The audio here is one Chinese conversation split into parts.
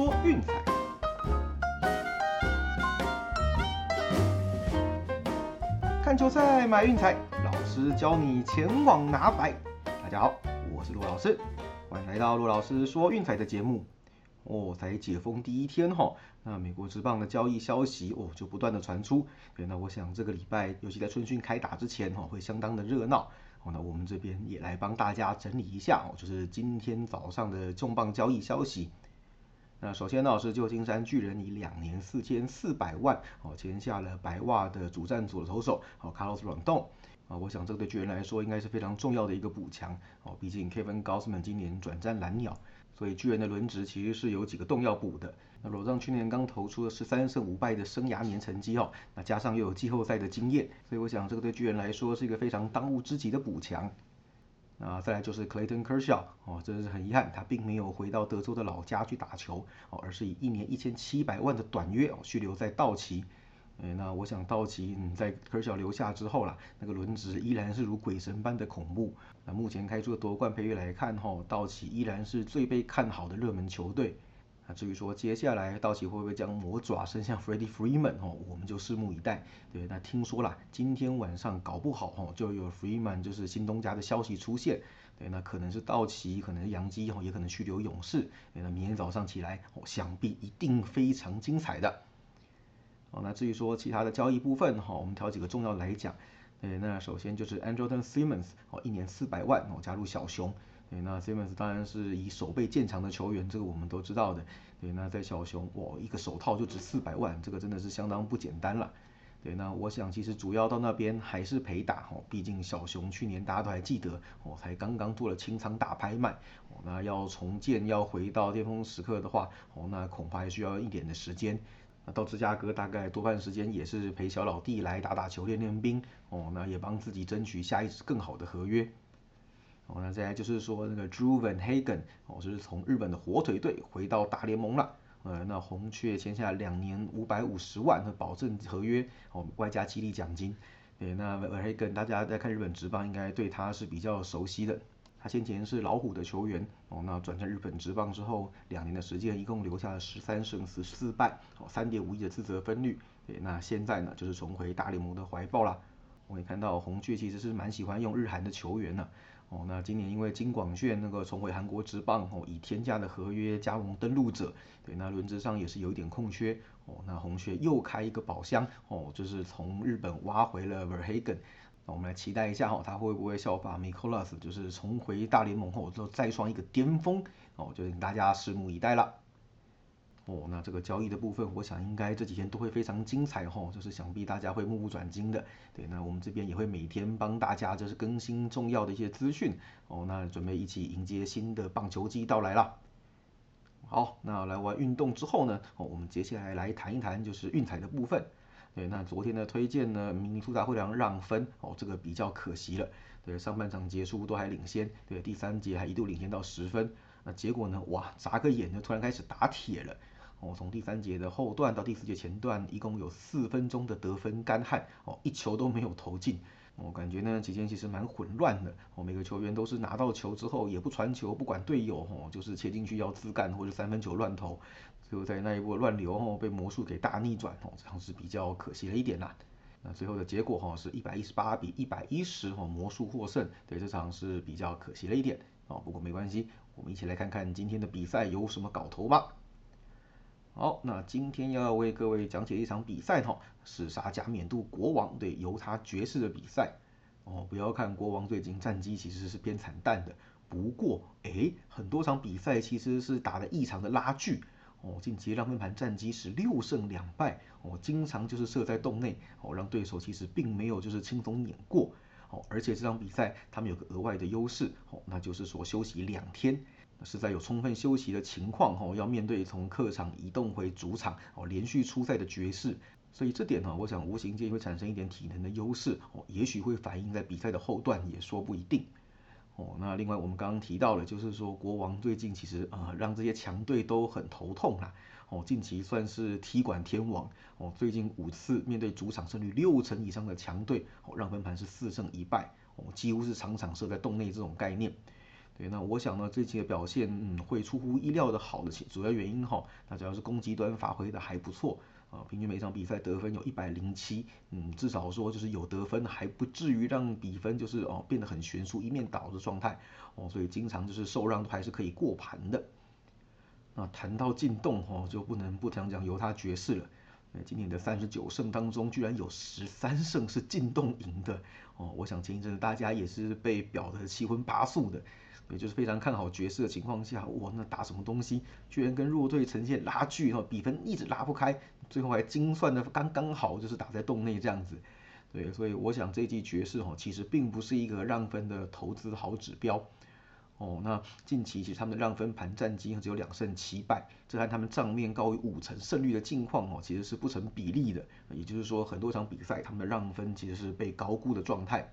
说运彩。看球赛买运彩，老师教你前往拿白。大家好，我是陆老师，欢迎来到陆老师说运彩的节目。哦，才解封第一天哈，那美国职棒的交易消息哦就不断的传出。对，那我想这个礼拜，尤其在春训开打之前哈，会相当的热闹。哦，那我们这边也来帮大家整理一下哦，就是今天早上的重磅交易消息。那首先呢是旧金山巨人以两年四千四百万哦签下了白袜的主战左投手哦 Carlos Rodon 啊，我想这个对巨人来说应该是非常重要的一个补强哦，毕竟 Kevin Gausman 今年转战蓝鸟，所以巨人的轮值其实是有几个洞要补的。那罗藏去年刚投出了十三胜五败的生涯年成绩哦，那加上又有季后赛的经验，所以我想这个对巨人来说是一个非常当务之急的补强。啊再来就是 Clayton Kershaw 哦，真的是很遗憾，他并没有回到德州的老家去打球哦，而是以一年一千七百万的短约哦续留在道奇。哎，那我想道奇嗯在 Kershaw 留下之后啦，那个轮值依然是如鬼神般的恐怖。那目前开出的夺冠配乐来看哈，道奇依然是最被看好的热门球队。至于说接下来道奇会不会将魔爪伸向 Freddie Freeman 哦，我们就拭目以待。对，那听说了，今天晚上搞不好哦，就有 Freeman 就是新东家的消息出现。对，那可能是道奇，可能是洋基哦，也可能去留勇士。那明天早上起来哦，想必一定非常精彩的。哦，那至于说其他的交易部分哈，我们挑几个重要来讲。对，那首先就是 Andrelton Simmons 哦，一年四百万哦，加入小熊。对，那 Simmons 当然是以手背见长的球员，这个我们都知道的。对，那在小熊，哇，一个手套就值四百万，这个真的是相当不简单了。对，那我想其实主要到那边还是陪打哦，毕竟小熊去年大家都还记得哦，才刚刚做了清仓大拍卖哦，那要重建要回到巅峰时刻的话哦，那恐怕还需要一点的时间。那到芝加哥大概多半时间也是陪小老弟来打打球练练兵哦，那也帮自己争取下一次更好的合约。哦，那再来就是说那个 Drew Van Hagen 哦，就是从日本的火腿队回到大联盟了。呃，那红雀签下两年五百五十万的保证合约哦，外加激励奖金。对，那 Van Hagen 大家在看日本职棒应该对他是比较熟悉的。他先前是老虎的球员哦，那转战日本职棒之后，两年的时间一共留下了十三胜十四败哦，三点五亿的自责分率。对，那现在呢就是重回大联盟的怀抱啦。我也看到红雀其实是蛮喜欢用日韩的球员的。哦，那今年因为金广炫那个重回韩国职棒哦，以天价的合约加盟登陆者，对，那轮值上也是有一点空缺哦。那红雀又开一个宝箱哦，就是从日本挖回了 Verhagen，那我们来期待一下哈，他会不会效法 m i k o l a s 就是重回大联盟后，就再创一个巅峰哦，就请大家拭目以待了。哦，那这个交易的部分，我想应该这几天都会非常精彩哈，就是想必大家会目不转睛的。对，那我们这边也会每天帮大家就是更新重要的一些资讯哦，那准备一起迎接新的棒球季到来了。好，那来完运动之后呢，哦，我们接下来来谈一谈就是运彩的部分。对，那昨天的推荐呢，明尼苏达会让让分哦，这个比较可惜了。对，上半场结束都还领先，对，第三节还一度领先到十分，那结果呢，哇，眨个眼就突然开始打铁了。哦，从第三节的后段到第四节前段，一共有四分钟的得分干旱，哦，一球都没有投进。我感觉呢，期间其实蛮混乱的。哦，每个球员都是拿到球之后也不传球，不管队友，哦，就是切进去要自干或者三分球乱投。最后在那一波乱流，哦，被魔术给大逆转，哦，这样是比较可惜了一点啦。那最后的结果，哈，是一百一十八比一百一十，哦，魔术获胜。对，这场是比较可惜了一点。哦，不过没关系，我们一起来看看今天的比赛有什么搞头吧。好，那今天要为各位讲解一场比赛哈，是沙加缅度国王对犹他爵士的比赛。哦，不要看国王最近战绩其实是偏惨淡的，不过哎，很多场比赛其实是打的异常的拉锯。哦，近期让分盘战绩是六胜两败，哦，经常就是射在洞内，哦，让对手其实并没有就是轻松碾过。哦，而且这场比赛他们有个额外的优势，哦，那就是说休息两天。是在有充分休息的情况哈，要面对从客场移动回主场哦，连续出赛的爵士，所以这点呢，我想无形间会产生一点体能的优势哦，也许会反映在比赛的后段，也说不一定哦。那另外我们刚刚提到了，就是说国王最近其实呃让这些强队都很头痛啦哦，近期算是踢馆天王哦，最近五次面对主场胜率六成以上的强队哦，让分盘是四胜一败哦，几乎是场场设在洞内这种概念。对，那我想呢，这期的表现嗯会出乎意料的好的主要原因哈，那主要是攻击端发挥的还不错啊，平均每场比赛得分有一百零七，嗯，至少说就是有得分，还不至于让比分就是哦变得很悬殊，一面倒的状态哦，所以经常就是受让都还是可以过盘的。那谈到进洞哈，就不能不讲讲犹他爵士了。那今年的三十九胜当中，居然有十三胜是进洞赢的哦！我想前一阵子大家也是被表的七荤八素的，也就是非常看好爵士的情况下，哇，那打什么东西，居然跟弱队呈现拉锯哦，比分一直拉不开，最后还精算的刚刚好，就是打在洞内这样子。对，所以我想这季爵士哈，其实并不是一个让分的投资好指标。哦，那近期其实他们的让分盘战绩只有两胜七败，这和他们账面高于五成胜率的境况哦，其实是不成比例的。也就是说，很多场比赛他们的让分其实是被高估的状态。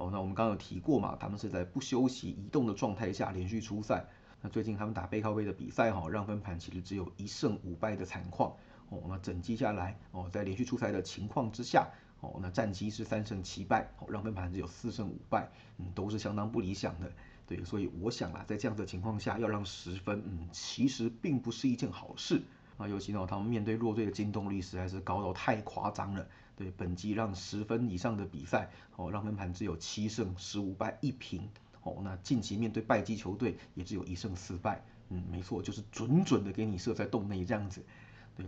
哦，那我们刚刚有提过嘛，他们是在不休息移动的状态下连续出赛。那最近他们打背靠背的比赛哈，让分盘其实只有一胜五败的惨况。哦，那整季下来哦，在连续出赛的情况之下，哦，那战绩是三胜七败，哦，让分盘只有四胜五败，嗯，都是相当不理想的。对，所以我想啊，在这样的情况下，要让十分，嗯，其实并不是一件好事啊。尤其呢，他们面对弱队的进攻率实在是高到太夸张了。对，本季让十分以上的比赛，哦，让分盘只有七胜十五败一平，哦，那近期面对败绩球队也只有一胜四败，嗯，没错，就是准准的给你设在洞内这样子。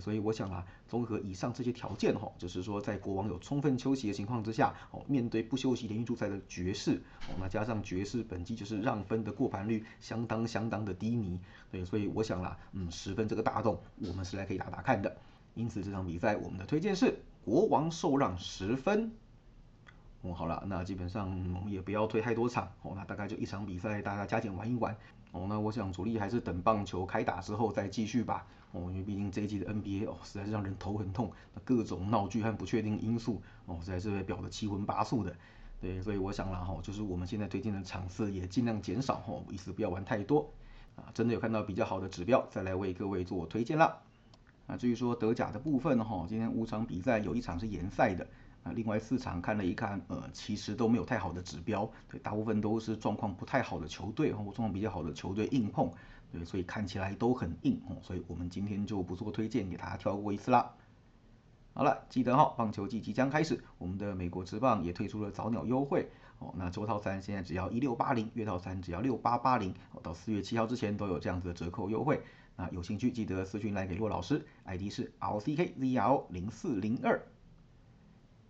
所以我想啊，综合以上这些条件哈，就是说在国王有充分休息的情况之下，哦，面对不休息连续出赛的爵士，哦，那加上爵士本季就是让分的过盘率相当相当的低迷，对，所以我想啦，嗯，十分这个大洞，我们是来可以打打看的。因此这场比赛我们的推荐是国王受让十分。哦，好了，那基本上我们也不要推太多场，哦，那大概就一场比赛，大家加减玩一玩。哦，那我想主力还是等棒球开打之后再继续吧。哦，因为毕竟这一季的 NBA 哦，实在是让人头很痛，那各种闹剧和不确定因素哦，实在是被表的七荤八素的。对，所以我想了哈，就是我们现在推荐的场次也尽量减少哈，意思不要玩太多啊。真的有看到比较好的指标，再来为各位做推荐了。啊，至于说德甲的部分哈，今天五场比赛有一场是延赛的，啊，另外四场看了一看，呃，其实都没有太好的指标，对，大部分都是状况不太好的球队或状况比较好的球队硬碰。对，所以看起来都很硬哦，所以我们今天就不做推荐，给大家跳过一次啦。好了，记得哈，棒球季即将开始，我们的美国职棒也推出了早鸟优惠哦。那周套餐现在只要一六八零，月套餐只要六八八零，到四月七号之前都有这样子的折扣优惠。那有兴趣记得私讯来给骆老师，ID 是 R C K Z R 零四零二。